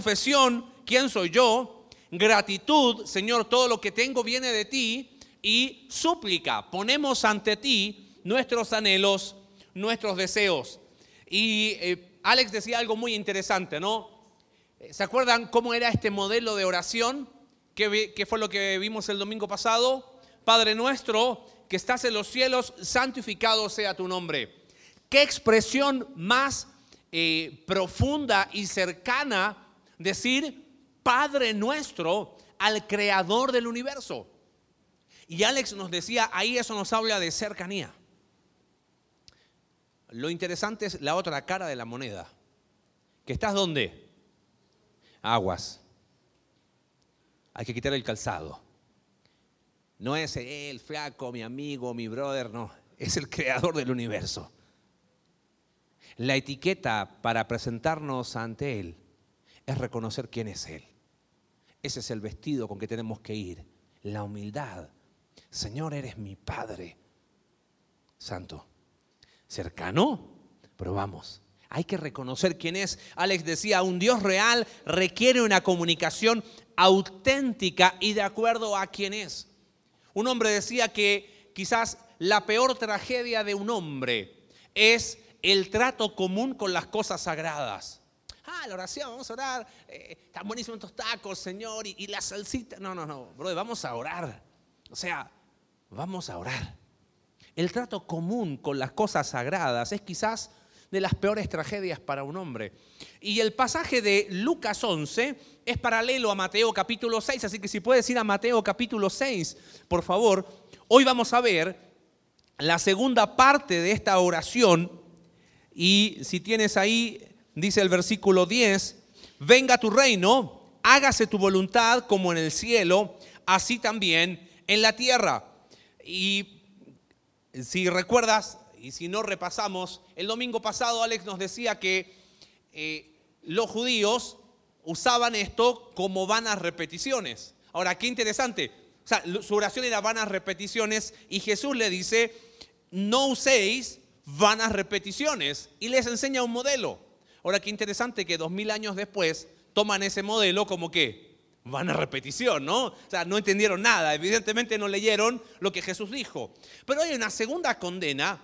confesión, ¿quién soy yo? Gratitud, Señor, todo lo que tengo viene de ti. Y súplica, ponemos ante ti nuestros anhelos, nuestros deseos. Y eh, Alex decía algo muy interesante, ¿no? ¿Se acuerdan cómo era este modelo de oración? ¿Qué, fue lo que vimos el domingo pasado? Padre nuestro, que estás en los cielos, santificado sea tu nombre. ¿Qué expresión más eh, profunda y cercana decir Padre nuestro al creador del universo? Y Alex nos decía, ahí eso nos habla de cercanía. Lo interesante es la otra cara de la moneda. ¿Que estás dónde? aguas. Hay que quitar el calzado. No es el flaco, mi amigo, mi brother, no. Es el creador del universo. La etiqueta para presentarnos ante Él es reconocer quién es Él. Ese es el vestido con que tenemos que ir. La humildad. Señor, eres mi Padre. Santo. Cercano, pero vamos. Hay que reconocer quién es. Alex decía, un Dios real requiere una comunicación auténtica y de acuerdo a quién es. Un hombre decía que quizás la peor tragedia de un hombre es el trato común con las cosas sagradas. Ah, la oración, vamos a orar. Eh, están buenísimos estos tacos, Señor, y, la salsita. No, no, no, brother, vamos a orar. O sea, vamos a orar. El trato común con las cosas sagradas es quizás de las peores tragedias para un hombre. Y el pasaje de Lucas 11 es paralelo a Mateo capítulo 6, así que si puedes ir a Mateo capítulo 6, por favor, hoy vamos a ver la segunda parte de esta oración y si tienes ahí, dice el versículo 10, venga tu reino, hágase tu voluntad como en el cielo, así también en la tierra. Y si recuerdas, y si no repasamos, el domingo pasado Alex nos decía que eh, los judíos usaban esto como vanas repeticiones. Ahora, qué interesante. Su oración era vanas repeticiones y Jesús le dice, no uséis vanas repeticiones y les enseña un modelo. Ahora, qué interesante que dos mil años después toman ese modelo como que van a repetición, ¿no? O sea, no entendieron nada, evidentemente no leyeron lo que Jesús dijo. Pero hay una segunda condena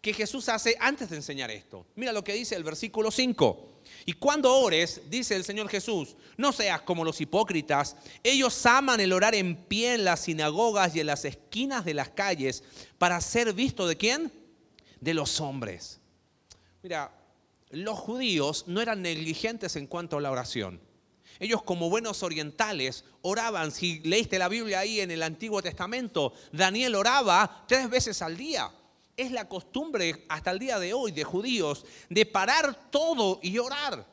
que Jesús hace antes de enseñar esto. Mira lo que dice el versículo 5. Y cuando ores, dice el Señor Jesús, no seas como los hipócritas. Ellos aman el orar en pie en las sinagogas y en las esquinas de las calles para ser visto de quién? De los hombres. Mira, los judíos no eran negligentes en cuanto a la oración. Ellos como buenos orientales oraban, si leíste la Biblia ahí en el Antiguo Testamento, Daniel oraba tres veces al día es la costumbre hasta el día de hoy de judíos de parar todo y orar.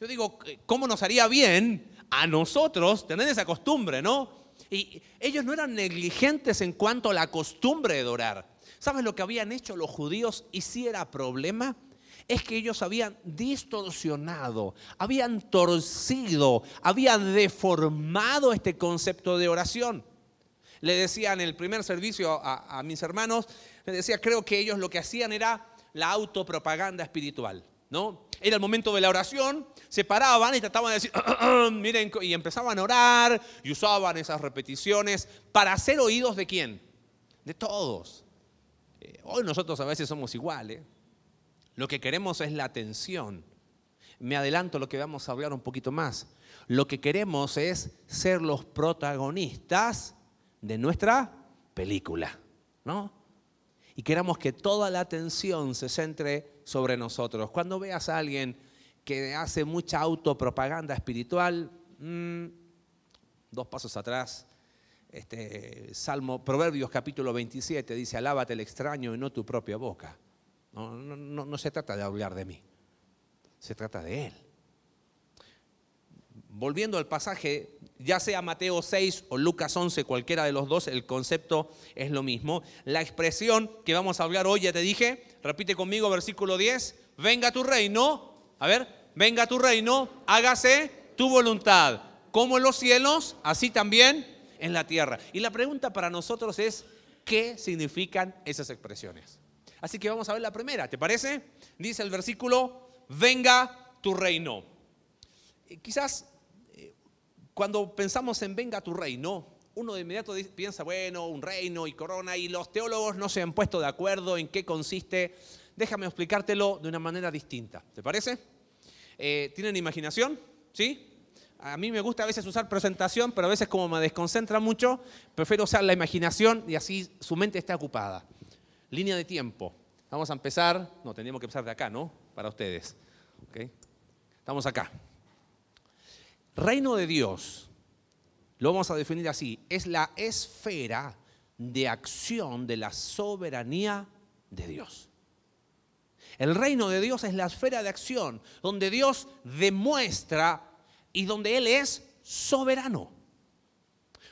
Yo digo, ¿cómo nos haría bien a nosotros tener esa costumbre, no? Y ellos no eran negligentes en cuanto a la costumbre de orar. ¿Sabes lo que habían hecho los judíos y si era problema? Es que ellos habían distorsionado, habían torcido, habían deformado este concepto de oración. Le decía en el primer servicio a, mis hermanos, me decía, creo que ellos lo que hacían era la autopropaganda espiritual, ¿no? Era el momento de la oración, se paraban y trataban de decir, miren, y empezaban a orar y usaban esas repeticiones para hacer oídos de quién? De todos. Eh, hoy nosotros a veces somos iguales. Lo que queremos es la atención. Me adelanto lo que vamos a hablar un poquito más. Lo que queremos es ser los protagonistas de nuestra película, ¿no? y queramos que toda la atención se centre sobre nosotros. Cuando veas a alguien que hace mucha autopropaganda espiritual, mm, dos pasos atrás, este, Salmo, Proverbios capítulo 27 dice, alábate el extraño y no tu propia boca. No, no, no se trata de hablar de mí, se trata de Él. Volviendo al pasaje ya sea Mateo 6 o Lucas 11, cualquiera de los dos, el concepto es lo mismo. La expresión que vamos a hablar hoy, ya te dije, repite conmigo versículo 10, venga tu reino, a ver, venga tu reino, hágase tu voluntad, como en los cielos, así también en la tierra. Y la pregunta para nosotros es, ¿qué significan esas expresiones? Así que vamos a ver la primera, ¿te parece? Dice el versículo, venga tu reino. eh, quizás eh, cuando pensamos en venga tu reino, uno de inmediato piensa, bueno, un reino y corona, y los teólogos no se han puesto de acuerdo en qué consiste. Déjame explicártelo de una manera distinta. ¿Te parece? Eh, ¿Tienen imaginación? ¿Sí? A mí me gusta a veces usar presentación, pero a veces como me desconcentra mucho, prefiero usar la imaginación y así su mente está ocupada. Línea de tiempo. Vamos a empezar, no, tendríamos que empezar de acá, ¿no? Para ustedes. Estamos acá. Reino de Dios, lo vamos a definir así, es la esfera de acción de la soberanía de Dios. El reino de Dios es la esfera de acción donde Dios demuestra y donde Él es soberano.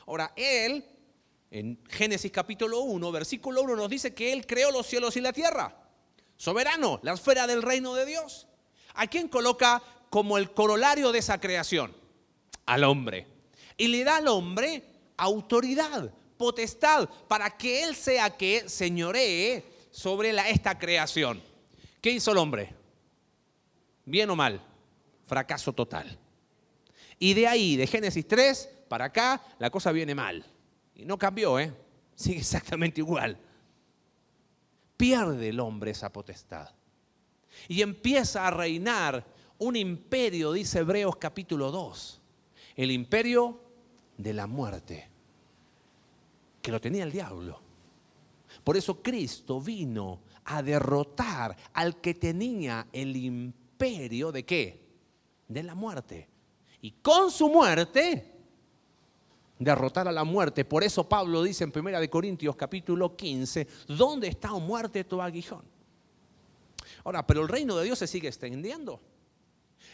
Ahora, Él, en Génesis capítulo 1, versículo 1, nos dice que Él creó los cielos y la tierra. Soberano, la esfera del reino de Dios. ¿A quién coloca como el corolario de esa creación? Al hombre. Y le da al hombre autoridad, potestad, para que Él sea que señoree sobre la, esta creación. ¿Qué hizo el hombre? ¿Bien o mal? Fracaso total. Y de ahí, de Génesis 3 para acá, la cosa viene mal. Y no cambió, ¿eh? Sigue exactamente igual. Pierde el hombre esa potestad. Y empieza a reinar un imperio, dice Hebreos capítulo 2. El imperio de la muerte, que lo tenía el diablo. Por eso Cristo vino a derrotar al que tenía el imperio de qué? De la muerte y con su muerte derrotar a la muerte. Por eso Pablo dice en 1 Corintios capítulo 15, ¿dónde está o muerte tu aguijón? Ahora, pero el reino de Dios se sigue extendiendo.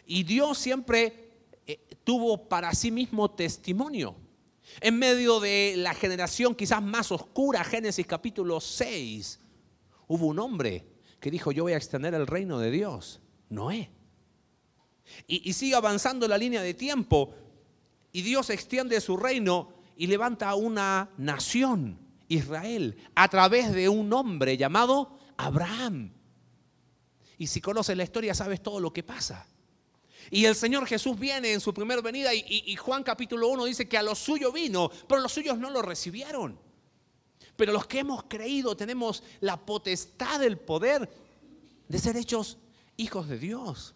Y Dios siempre eh, tuvo para sí mismo testimonio. En medio de la generación quizás más oscura, Génesis capítulo 6, hubo un hombre que dijo, yo voy a extender el reino de Dios, Noé. Y, sigue avanzando la línea de tiempo. Y Dios extiende su reino y levanta una nación, Israel, a través de un hombre llamado Abraham. Y si conoces la historia sabes todo lo que pasa. Y el Señor Jesús viene en su primera venida y, y, Juan capítulo 1 dice que a los suyos vino, pero los suyos no lo recibieron. Pero los que hemos creído tenemos la potestad, el poder de ser hechos hijos de Dios.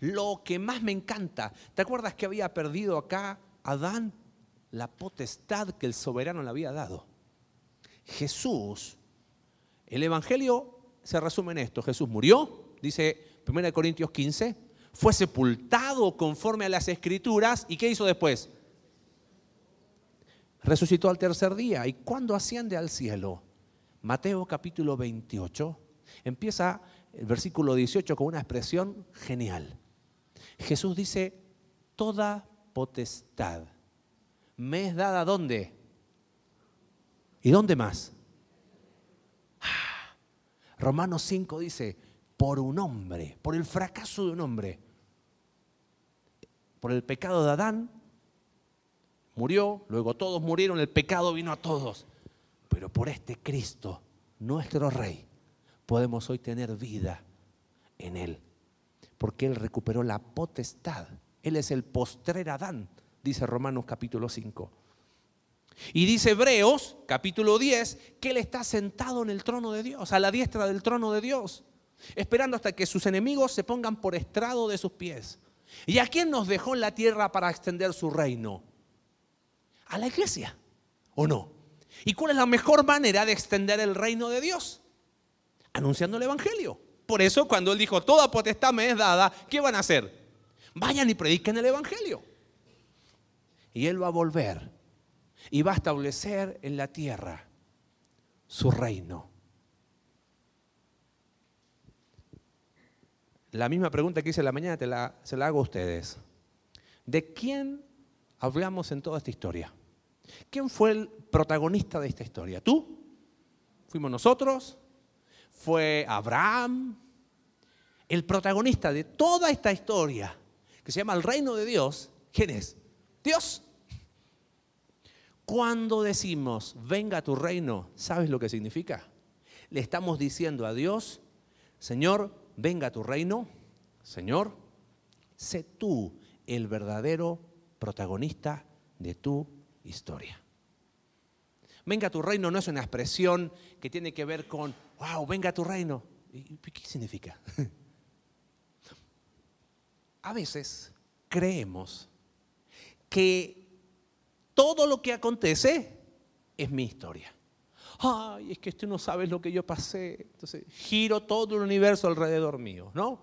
Lo que más me encanta, ¿te acuerdas que había perdido acá Adán? La potestad que el soberano le había dado. Jesús, el Evangelio se resume en esto. Jesús murió, dice 1 Corintios 15, fue sepultado conforme a las escrituras y ¿qué hizo después? Resucitó al tercer día. ¿Y cuándo asciende al cielo? Mateo capítulo 28 empieza el versículo 18 con una expresión genial. Jesús dice, toda potestad me es dada ¿dónde? ¿Y dónde más? Ah, Romanos 5 dice, por un hombre, por el fracaso de un hombre, por el pecado de Adán, murió, luego todos murieron, el pecado vino a todos, pero por este Cristo, nuestro Rey, podemos hoy tener vida en Él porque Él recuperó la potestad. Él es el postrer Adán, dice Romanos capítulo 5. Y dice Hebreos capítulo 10 que Él está sentado en el trono de Dios, a la diestra del trono de Dios, esperando hasta que sus enemigos se pongan por estrado de sus pies. ¿Y a quién nos dejó en la tierra para extender su reino? A la iglesia, ¿o no? ¿Y cuál es la mejor manera de extender el reino de Dios? Anunciando el Evangelio. Por eso cuando él dijo, toda potestad me es dada, ¿qué van a hacer? Vayan y prediquen el Evangelio. Y él va a volver y va a establecer en la tierra su reino. La misma pregunta que hice en la mañana te se la hago a ustedes. ¿De quién hablamos en toda esta historia? ¿Quién fue el protagonista de esta historia? ¿Tú? ¿Fuimos nosotros? Fue Abraham, el protagonista de toda esta historia, que se llama el reino de Dios. ¿Quién es? Dios. Cuando decimos, venga tu reino, ¿sabes lo que significa? Le estamos diciendo a Dios, Señor, venga tu reino, Señor, Sé tú el verdadero protagonista de tu historia. Venga tu reino no es una expresión que tiene que ver con, wow, venga tu reino. ¿Qué significa? A veces creemos que todo lo que acontece es mi historia. Ay, es que tú no sabes lo que yo pasé. Entonces, giro todo el universo alrededor mío, ¿no?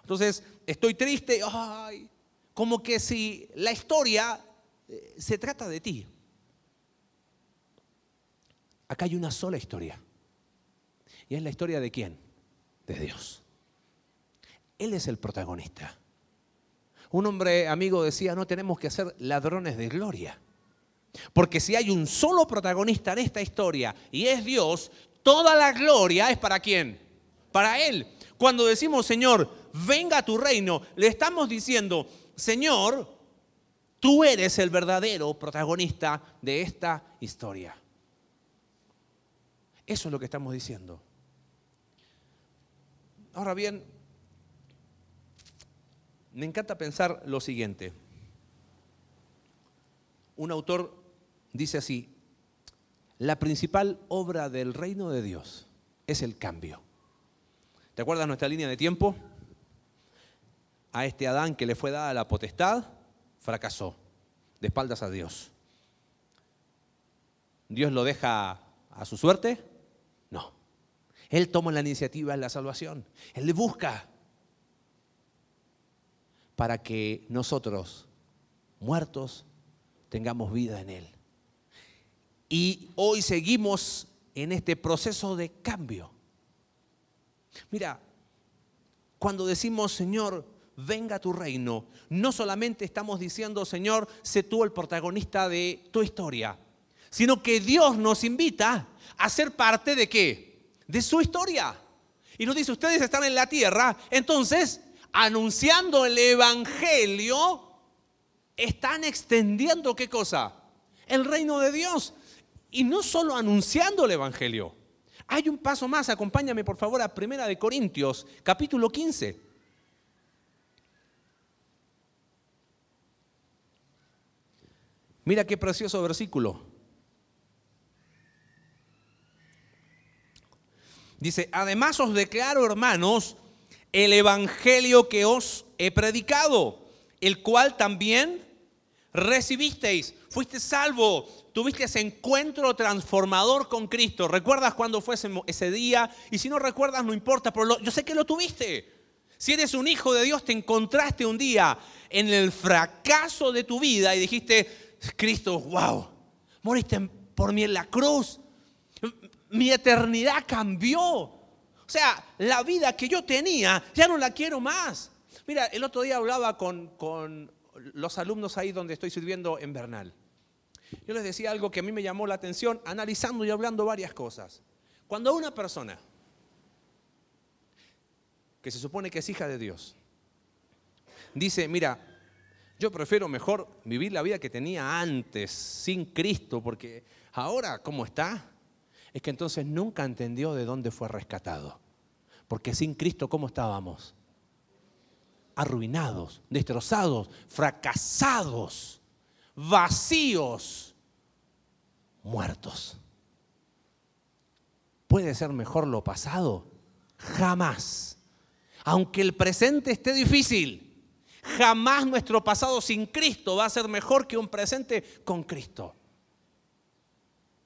Entonces, estoy triste, ay, como que si la historia eh, se trata de ti. Acá hay una sola historia. Y es la historia de quién? De Dios. Él es el protagonista. Un hombre amigo decía, no tenemos que ser ladrones de gloria. Porque si hay un solo protagonista en esta historia y es Dios, toda la gloria es para quién? Para Él. Cuando decimos, Señor, venga a tu reino, le estamos diciendo, Señor, tú eres el verdadero protagonista de esta historia. Eso es lo que estamos diciendo. Ahora bien, me encanta pensar lo siguiente. Un autor dice así, la principal obra del reino de Dios es el cambio. ¿Te acuerdas nuestra línea de tiempo? A este Adán que le fue dada la potestad, fracasó, de espaldas a Dios. ¿Dios lo deja a su suerte? Él toma la iniciativa en la salvación. Él le busca para que nosotros, muertos, tengamos vida en Él. Y hoy seguimos en este proceso de cambio. Mira, cuando decimos, Señor, venga tu reino, no solamente estamos diciendo, Señor, sé tú el protagonista de tu historia, sino que Dios nos invita a ser parte de qué? De su historia. Y nos dice, ustedes están en la tierra, entonces anunciando el Evangelio, están extendiendo qué cosa? El reino de Dios. Y no solo anunciando el Evangelio. Hay un paso más, acompáñame por favor a Primera de Corintios, capítulo 15. Mira qué precioso versículo. Dice, además os declaro, hermanos, el evangelio que os he predicado, el cual también recibisteis, fuiste salvo, tuviste ese encuentro transformador con Cristo. ¿Recuerdas cuándo fue ese, día? Y si no recuerdas, no importa, pero yo sé que lo tuviste. Si eres un hijo de Dios, te encontraste un día en el fracaso de tu vida y dijiste, Cristo, wow, moriste por mí en la cruz. Mi eternidad cambió. O sea, la vida que yo tenía ya no la quiero más. Mira, el otro día hablaba con, los alumnos ahí donde estoy sirviendo en Bernal. Yo les decía algo que a mí me llamó la atención, analizando y hablando varias cosas. Cuando una persona que se supone que es hija de Dios, dice, mira, yo prefiero mejor vivir la vida que tenía antes, sin Cristo, porque ahora, ¿cómo está? Es que entonces nunca entendió de dónde fue rescatado. Porque sin Cristo, ¿cómo estábamos? Arruinados, destrozados, fracasados, vacíos, muertos. ¿Puede ser mejor lo pasado? Jamás. Aunque el presente esté difícil, jamás nuestro pasado sin Cristo va a ser mejor que un presente con Cristo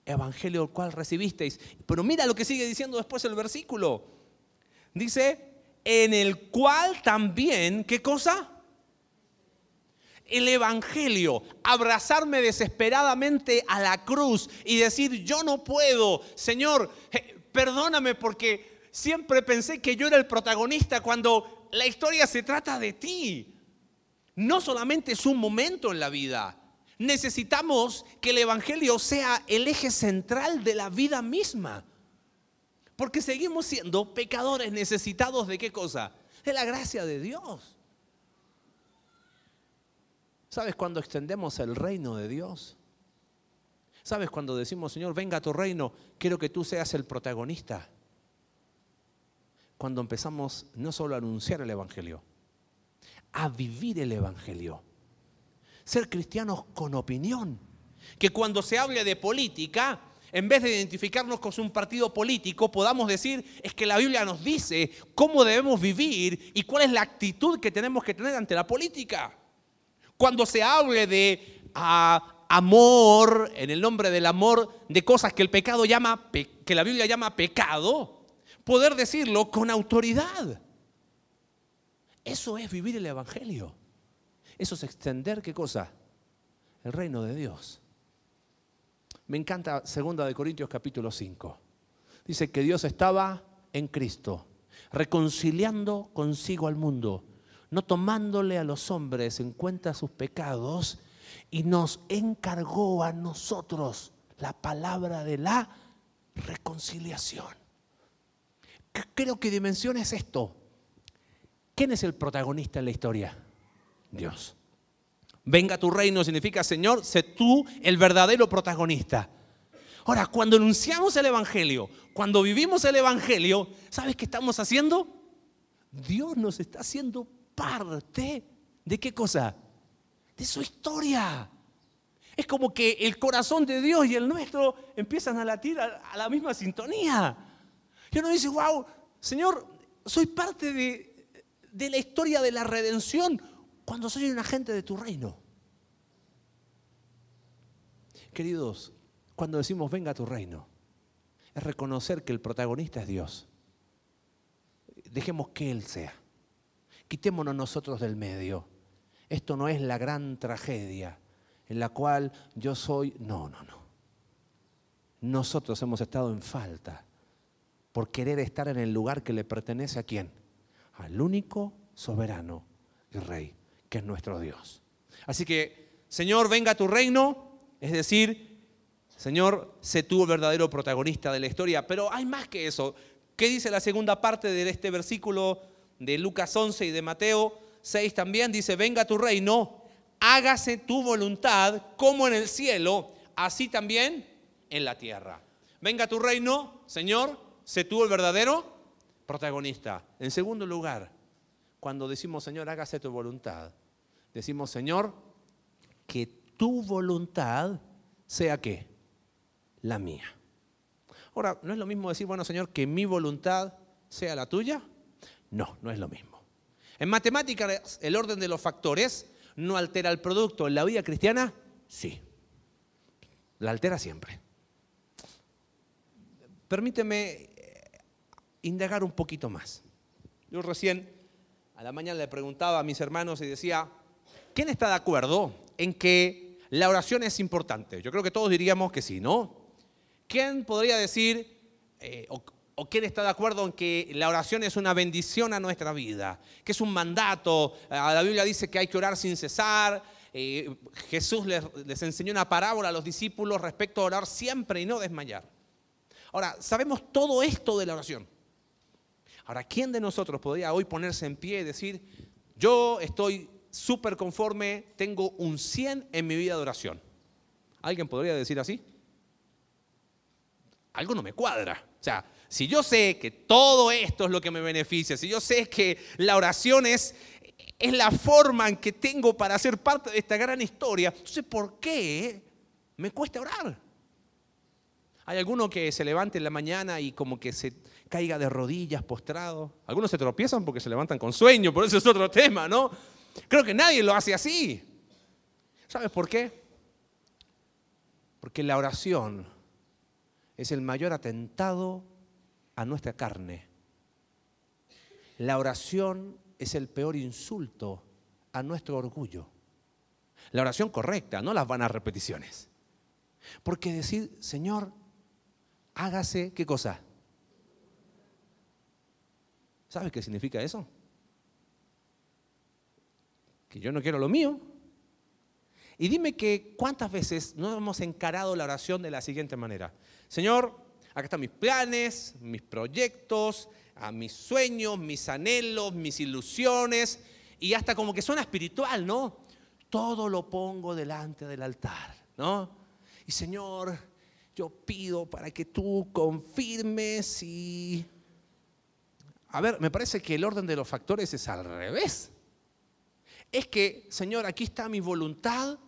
evangelio el cual recibisteis. Pero mira lo que sigue diciendo después el versículo. Dice, en el cual también, ¿qué cosa? El evangelio, abrazarme desesperadamente a la cruz y decir, yo no puedo, Señor, perdóname porque siempre pensé que yo era el protagonista cuando la historia se trata de ti. No solamente es un momento en la vida, necesitamos que el Evangelio sea el eje central de la vida misma. Porque seguimos siendo pecadores necesitados de qué cosa? De la gracia de Dios. ¿Sabes cuando extendemos el reino de Dios? ¿Sabes cuando decimos, Señor, venga a tu reino, quiero que tú seas el protagonista? Cuando empezamos no solo a anunciar el Evangelio, a vivir el Evangelio. Ser cristianos con opinión. Que cuando se hable de política, en vez de identificarnos con un partido político, podamos decir, es que la Biblia nos dice cómo debemos vivir y cuál es la actitud que tenemos que tener ante la política. Cuando se hable de ah, amor, en el nombre del amor, de cosas que el pecado llama, que la Biblia llama pecado, poder decirlo con autoridad. Eso es vivir el Evangelio. Eso es extender qué cosa? El reino de Dios. Me encanta 2 de Corintios capítulo 5. Dice que Dios estaba en Cristo, reconciliando consigo al mundo, no tomándole a los hombres en cuenta sus pecados, y nos encargó a nosotros la palabra de la reconciliación. Creo que dimensión es esto. ¿Quién es el protagonista en la historia? Dios. Venga tu reino significa, Señor, sé tú el verdadero protagonista. Ahora, cuando anunciamos el Evangelio, cuando vivimos el Evangelio, ¿sabes qué estamos haciendo? Dios nos está haciendo parte de qué cosa? De su historia. Es como que el corazón de Dios y el nuestro empiezan a latir a, la misma sintonía. Y uno dice, wow, Señor, soy parte de, de la historia de la redención cuando soy un agente de tu reino. Queridos, cuando decimos venga a tu reino, es reconocer que el protagonista es Dios. Dejemos que Él sea. Quitémonos nosotros del medio. Esto no es la gran tragedia en la cual yo soy... No, no, no. Nosotros hemos estado en falta por querer estar en el lugar que le pertenece a quién? al único soberano y rey, es nuestro Dios. Así que, Señor, venga a tu reino, es decir, Señor, sé tú el verdadero protagonista de la historia. Pero hay más que eso. ¿Qué dice la segunda parte de este versículo de Lucas 11 y de Mateo 6 también? Dice, venga a tu reino, hágase tu voluntad como en el cielo, así también en la tierra. Venga a tu reino, Señor, sé tú el verdadero protagonista. En segundo lugar, cuando decimos, Señor, hágase tu voluntad, decimos, Señor, que tu voluntad sea qué? La mía. Ahora, ¿no es lo mismo decir, bueno, Señor, que mi voluntad sea la tuya? No, no es lo mismo. En matemáticas, el orden de los factores no altera el producto. En la vida cristiana, sí. La altera siempre. Permíteme indagar un poquito más. Yo recién a la mañana le preguntaba a mis hermanos y decía, ¿quién está de acuerdo en que la oración es importante? Yo creo que todos diríamos que sí, ¿no? ¿Quién podría decir, eh, o, quién está de acuerdo en que la oración es una bendición a nuestra vida? Que es un mandato. La Biblia dice que hay que orar sin cesar. Eh, Jesús les enseñó una parábola a los discípulos respecto a orar siempre y no desmayar. Ahora, sabemos todo esto de la oración. Ahora, ¿quién de nosotros podría hoy ponerse en pie y decir, yo estoy súper conforme, tengo un 100 en mi vida de oración? ¿Alguien podría decir así? Algo no me cuadra. O sea, si yo sé que todo esto es lo que me beneficia, si yo sé que la oración es, es la forma en que tengo para ser parte de esta gran historia, entonces ¿por qué me cuesta orar? Hay alguno que se levante en la mañana y como que se caiga de rodillas, postrado. Algunos se tropiezan porque se levantan con sueño, por eso es otro tema, ¿no? Creo que nadie lo hace así. ¿Sabes por qué? Porque la oración es el mayor atentado a nuestra carne. La oración es el peor insulto a nuestro orgullo. La oración correcta, no las vanas repeticiones. Porque decir, Señor, hágase, ¿qué cosa? ¿Sabes qué significa eso? Que yo no quiero lo mío. Y dime que cuántas veces no hemos encarado la oración de la siguiente manera. Señor, acá están mis planes, mis proyectos, a mis sueños, mis anhelos, mis ilusiones, y hasta como que suena espiritual, ¿no? Todo lo pongo delante del altar, ¿no? Y Señor, yo pido para que tú confirmes y a ver, me parece que el orden de los factores es al revés. Es que, Señor, aquí está mi voluntad,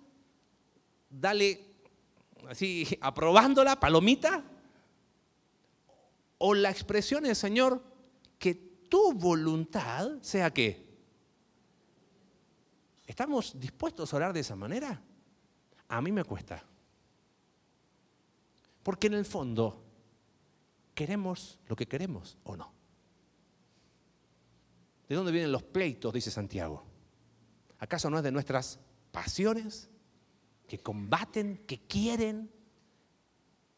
dale así, aprobándola, palomita, o la expresión es, Señor, que tu voluntad sea qué? ¿Estamos dispuestos a orar de esa manera? A mí me cuesta. Porque en el fondo, ¿queremos lo que queremos o no? ¿De dónde vienen los pleitos? Dice Santiago. ¿Acaso no es de nuestras pasiones que combaten, que quieren,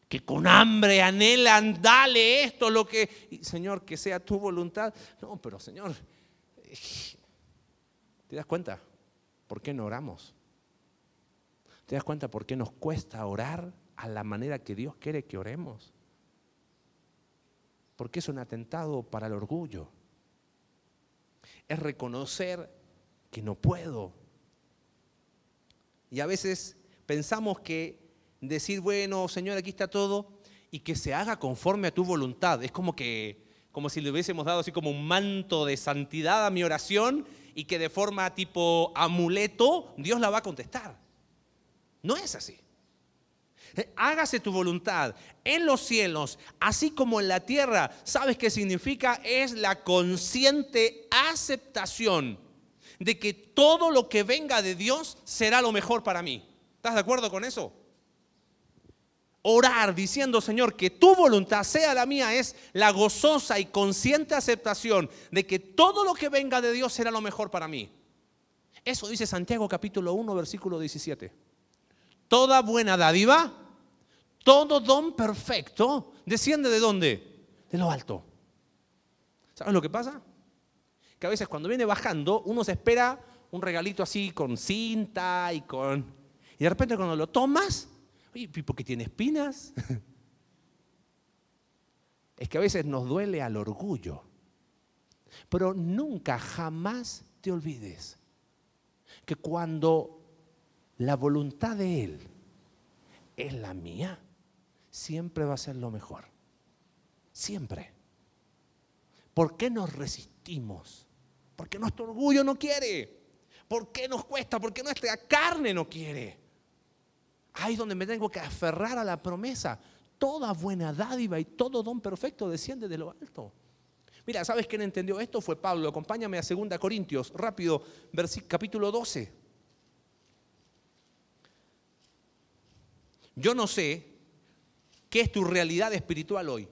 que con hambre anhelan, dale esto, lo que... Señor, que sea tu voluntad. No, pero Señor, ¿te das cuenta? ¿Por qué no oramos? ¿Te das cuenta por qué nos cuesta orar a la manera que Dios quiere que oremos? Porque es un atentado para el orgullo. Es reconocer que no puedo. Y a veces pensamos que decir, bueno, Señor, aquí está todo, y que se haga conforme a tu voluntad. Es como que, como si le hubiésemos dado así como un manto de santidad a mi oración y que de forma tipo amuleto Dios la va a contestar. No es así. Eh, hágase tu voluntad en los cielos, así como en la tierra. ¿Sabes qué significa? Es la consciente aceptación de que todo lo que venga de Dios será lo mejor para mí. ¿Estás de acuerdo con eso? Orar diciendo, Señor, que tu voluntad sea la mía es la gozosa y consciente aceptación de que todo lo que venga de Dios será lo mejor para mí. Eso dice Santiago capítulo 1, versículo 17. Toda buena dádiva, todo don perfecto, desciende de dónde? De lo alto. ¿Sabes lo que pasa? Que a veces cuando viene bajando, uno se espera un regalito así con cinta y con... Y de repente cuando lo tomas, Oye, ¿por qué tiene espinas? Es que a veces nos duele al orgullo. Pero nunca, jamás te olvides que cuando la voluntad de Él es la mía, siempre va a ser lo mejor. Siempre. ¿Por qué nos resistimos? Porque nuestro orgullo no quiere. ¿Por qué nos cuesta? Porque nuestra carne no quiere. Ahí es donde me tengo que aferrar a la promesa. Toda buena dádiva y todo don perfecto desciende de lo alto. Mira, ¿sabes quién entendió esto? Fue Pablo. Acompáñame a 2 Corintios, rápido, capítulo 12. Yo no sé qué es tu realidad espiritual hoy.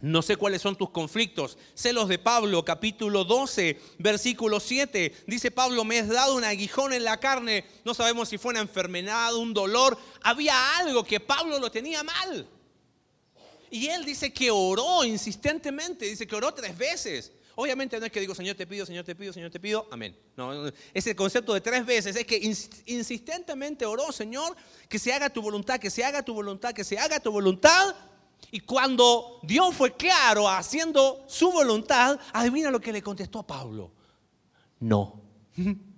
No sé cuáles son tus conflictos. Sé los de Pablo, capítulo 12, versículo 7. Dice Pablo, me has dado un aguijón en la carne. No sabemos si fue una enfermedad, un dolor. Había algo que Pablo lo tenía mal. Y él dice que oró insistentemente. Dice que oró tres veces. Obviamente no es que digo, Señor te pido, Señor te pido, Señor te pido. Amén. No, ese concepto de tres veces es que insistentemente oró, Señor, que se haga tu voluntad, que se haga tu voluntad, que se haga tu voluntad y cuando Dios fue claro haciendo su voluntad, adivina lo que le contestó a Pablo. No.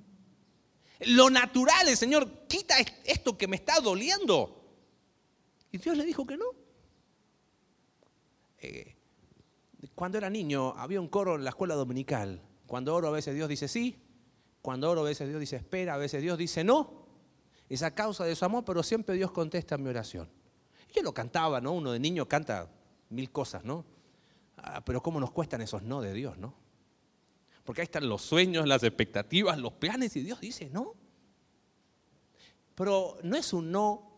Lo natural es, Señor, quita esto que me está doliendo. Y Dios le dijo que no. Eh, cuando era niño había un coro en la escuela dominical. Cuando oro a veces Dios dice sí, cuando oro a veces Dios dice espera, a veces Dios dice no. Es a causa de su amor, pero siempre Dios contesta mi oración. Yo lo cantaba, ¿no? Uno de niño canta mil cosas, ¿no? Ah, pero cómo nos cuestan esos no de Dios, ¿no? Porque ahí están los sueños, las expectativas, los planes y Dios dice no. Pero no es un no,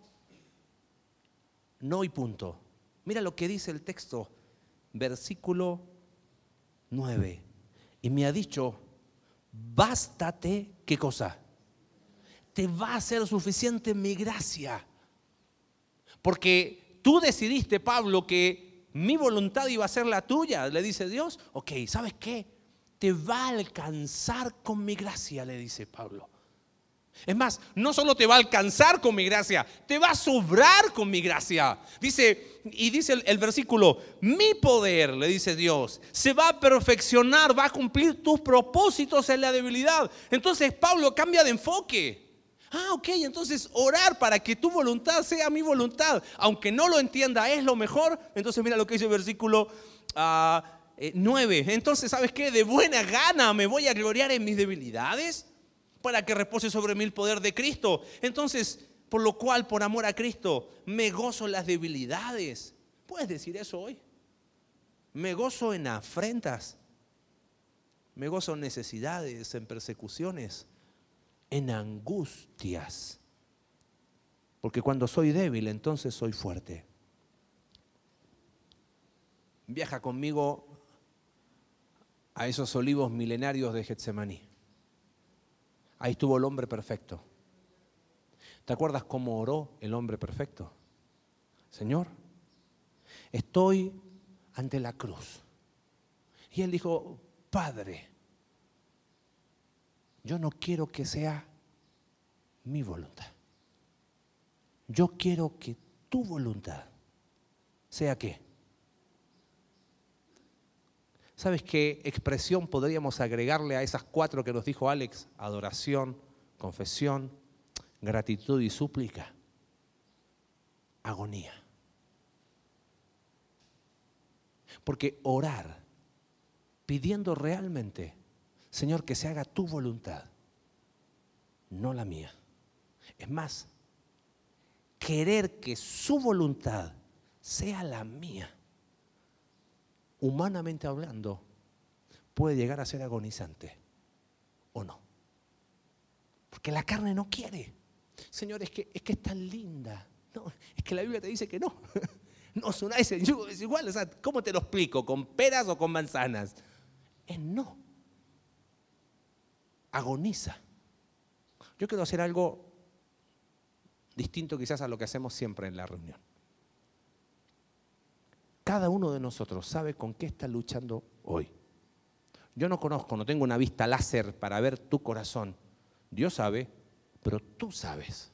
no y punto. Mira lo que dice el texto, versículo 9. Y me ha dicho, bástate, ¿qué cosa? Te va a ser suficiente mi gracia porque tú decidiste, Pablo, que mi voluntad iba a ser la tuya, le dice Dios. Ok, ¿sabes qué? Te va a alcanzar con mi gracia, le dice Pablo. Es más, no solo te va a alcanzar con mi gracia, te va a sobrar con mi gracia. Dice, y dice el, el, versículo, mi poder, le dice Dios, se va a perfeccionar, va a cumplir tus propósitos en la debilidad. Entonces Pablo cambia de enfoque. Ah, ok, entonces orar para que tu voluntad sea mi voluntad, aunque no lo entienda, es lo mejor. Entonces mira lo que dice el versículo 9. Eh, Entonces, ¿sabes qué? De buena gana me voy a gloriar en mis debilidades para que repose sobre mí el poder de Cristo. Entonces, por lo cual, por amor a Cristo, me gozo en las debilidades. ¿Puedes decir eso hoy? Me gozo en afrentas. Me gozo en necesidades, en persecuciones, en angustias. Porque cuando soy débil, entonces soy fuerte. Viaja conmigo a esos olivos milenarios de Getsemaní. Ahí estuvo el hombre perfecto. ¿Te acuerdas cómo oró el hombre perfecto? Señor, estoy ante la cruz. Y él dijo, Padre, yo no quiero que sea mi voluntad. Yo quiero que tu voluntad sea qué? ¿Sabes qué expresión podríamos agregarle a esas cuatro que nos dijo Alex? Adoración, confesión, gratitud y súplica. Agonía. Porque orar pidiendo realmente, Señor, que se haga tu voluntad, no la mía. Es más, querer que su voluntad sea la mía, humanamente hablando, puede llegar a ser agonizante o no. Porque la carne no quiere. Señor, es que es, tan linda. No, es que la Biblia te dice que no. No es una es igual. ¿cómo te lo explico? ¿Con peras o con manzanas? Es no. Agoniza. Yo quiero hacer algo distinto quizás a lo que hacemos siempre en la reunión. Cada uno de nosotros sabe con qué está luchando hoy. Yo no conozco, no tengo una vista láser para ver tu corazón. Dios sabe, pero tú sabes.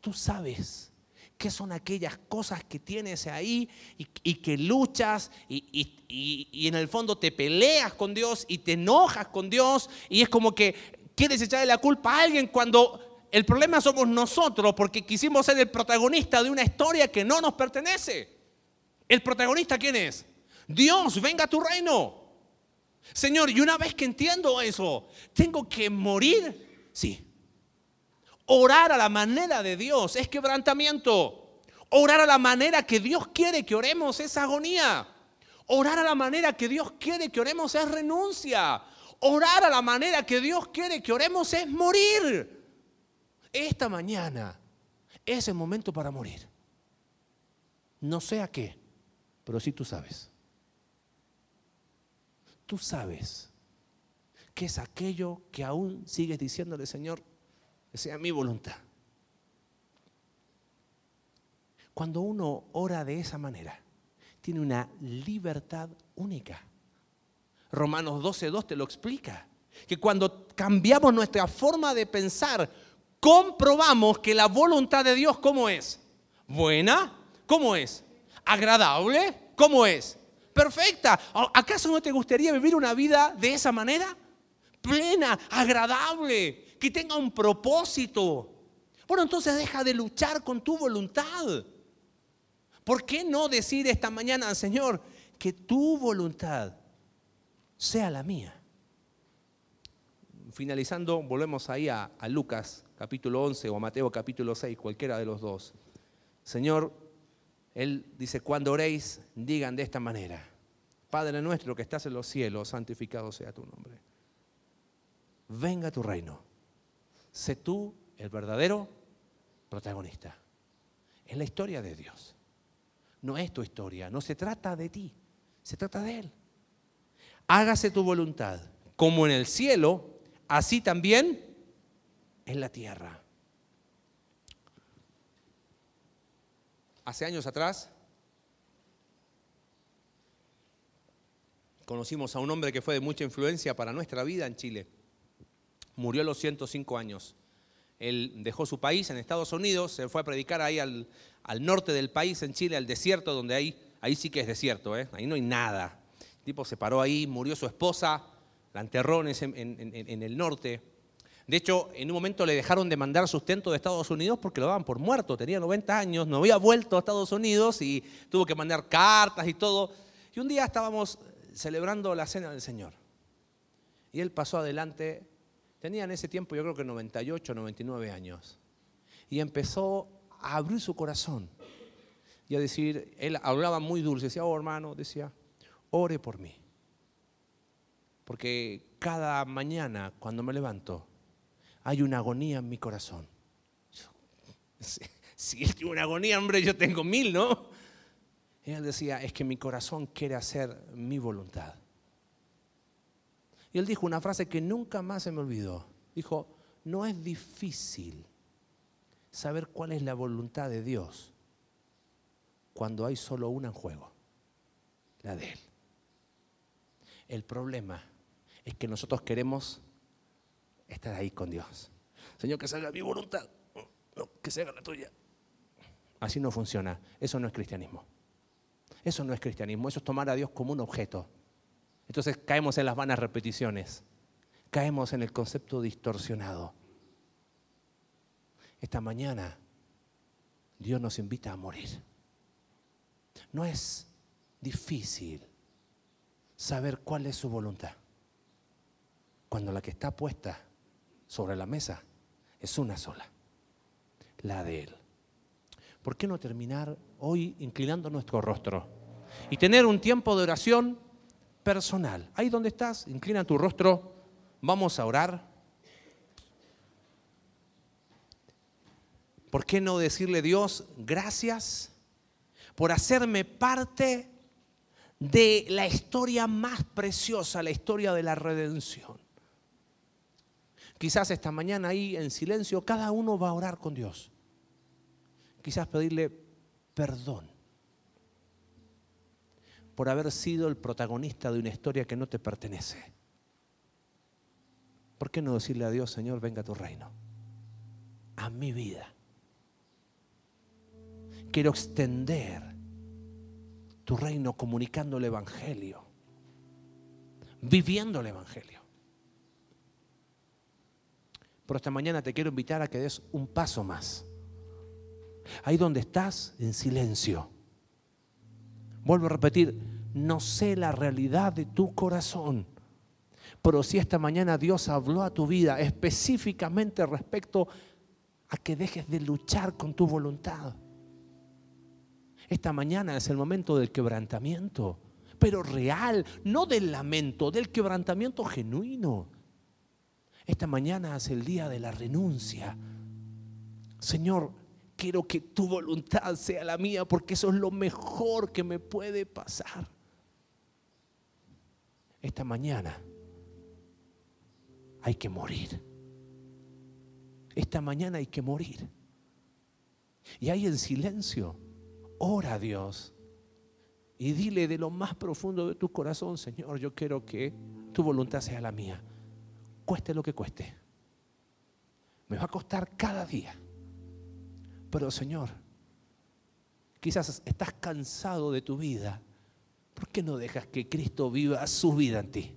Tú sabes qué son aquellas cosas que tienes ahí y, que luchas y, y, en el fondo te peleas con Dios y te enojas con Dios y es como que quieres echarle la culpa a alguien cuando el problema somos nosotros porque quisimos ser el protagonista de una historia que no nos pertenece. ¿El protagonista quién es? Dios, venga a tu reino. Señor, y una vez que entiendo eso, ¿tengo que morir? Sí. Orar a la manera de Dios es quebrantamiento. Orar a la manera que Dios quiere que oremos es agonía. Orar a la manera que Dios quiere que oremos es renuncia. Orar a la manera que Dios quiere que oremos es morir. Esta mañana es el momento para morir. No sé a qué, pero sí tú sabes. Tú sabes que es aquello que aún sigues diciéndole, Señor, que sea mi voluntad. Cuando uno ora de esa manera, tiene una libertad única. Romanos 12.2 te lo explica. Que cuando cambiamos nuestra forma de pensar, comprobamos que la voluntad de Dios, ¿cómo es? Buena, ¿cómo es? Agradable, ¿cómo es? Perfecta. ¿Acaso no te gustaría vivir una vida de esa manera? Plena, agradable, que tenga un propósito. Bueno, entonces deja de luchar con tu voluntad. ¿Por qué no decir esta mañana, Señor, que tu voluntad sea la mía? Finalizando, volvemos ahí a, Lucas capítulo 11 o a Mateo capítulo 6, cualquiera de los dos. Señor, Él dice, cuando oréis, digan de esta manera, Padre nuestro que estás en los cielos, santificado sea tu nombre. Venga tu reino sé tú el verdadero protagonista. Es la historia de Dios. No es tu historia, no se trata de ti, se trata de Él. Hágase tu voluntad, como en el cielo, así también en la tierra. Hace años atrás conocimos a un hombre que fue de mucha influencia para nuestra vida en Chile murió a los 105 años. Él dejó su país en Estados Unidos, se fue a predicar ahí al, norte del país, en Chile, al desierto, donde ahí, ahí sí que es desierto, ¿eh? ahí no hay nada. El tipo se paró ahí, murió su esposa, la enterró en, en, el norte. De hecho, en un momento le dejaron de mandar sustento de Estados Unidos porque lo daban por muerto, tenía 90 años, no había vuelto a Estados Unidos y tuvo que mandar cartas y todo. Y un día estábamos celebrando la cena del Señor. Y él pasó adelante, tenía en ese tiempo yo creo que 98, 99 años. Y empezó a abrir su corazón y a decir, él hablaba muy dulce, decía, oh hermano, decía, ore por mí. Porque cada mañana cuando me levanto hay una agonía en mi corazón. Si tiene una agonía, hombre, yo tengo mil, ¿no? Y él decía, es que mi corazón quiere hacer mi voluntad. Y él dijo una frase que nunca más se me olvidó. Dijo, no es difícil saber cuál es la voluntad de Dios cuando hay solo una en juego, la de Él. El problema es que nosotros queremos estar ahí con Dios. Señor, que se haga mi voluntad, no, que se haga la tuya. Así no funciona. Eso no es cristianismo. Eso no es cristianismo. Eso es tomar a Dios como un objeto. Entonces caemos en las vanas repeticiones. Caemos en el concepto distorsionado. Esta mañana Dios nos invita a morir. No es difícil saber cuál es su voluntad. Cuando la que está puesta sobre la mesa es una sola, la de Él. ¿Por qué no terminar hoy inclinando nuestro rostro y tener un tiempo de oración personal? Ahí donde estás, inclina tu rostro, vamos a orar. ¿Por qué no decirle Dios gracias por hacerme parte de la historia más preciosa, la historia de la redención? Quizás esta mañana ahí en silencio cada uno va a orar con Dios. Quizás pedirle perdón por haber sido el protagonista de una historia que no te pertenece. ¿Por qué no decirle a Dios, Señor, venga a tu reino? A mi vida. Quiero extender tu reino comunicando el Evangelio, viviendo el Evangelio. Pero esta mañana te quiero invitar a que des un paso más. Ahí donde estás, en silencio. Vuelvo a repetir, no sé la realidad de tu corazón, pero si esta mañana Dios habló a tu vida específicamente respecto a que dejes de luchar con tu voluntad. Esta mañana es el momento del quebrantamiento, pero real, no del lamento, del quebrantamiento genuino. Esta mañana es el día de la renuncia. Señor, quiero que tu voluntad sea la mía porque eso es lo mejor que me puede pasar. Esta mañana hay que morir. Esta mañana hay que morir. Y ahí en silencio, ora a Dios y dile de lo más profundo de tu corazón, Señor, yo quiero que tu voluntad sea la mía cueste lo que cueste. Me va a costar cada día. Pero Señor, quizás estás cansado de tu vida. ¿Por qué no dejas que Cristo viva su vida en ti?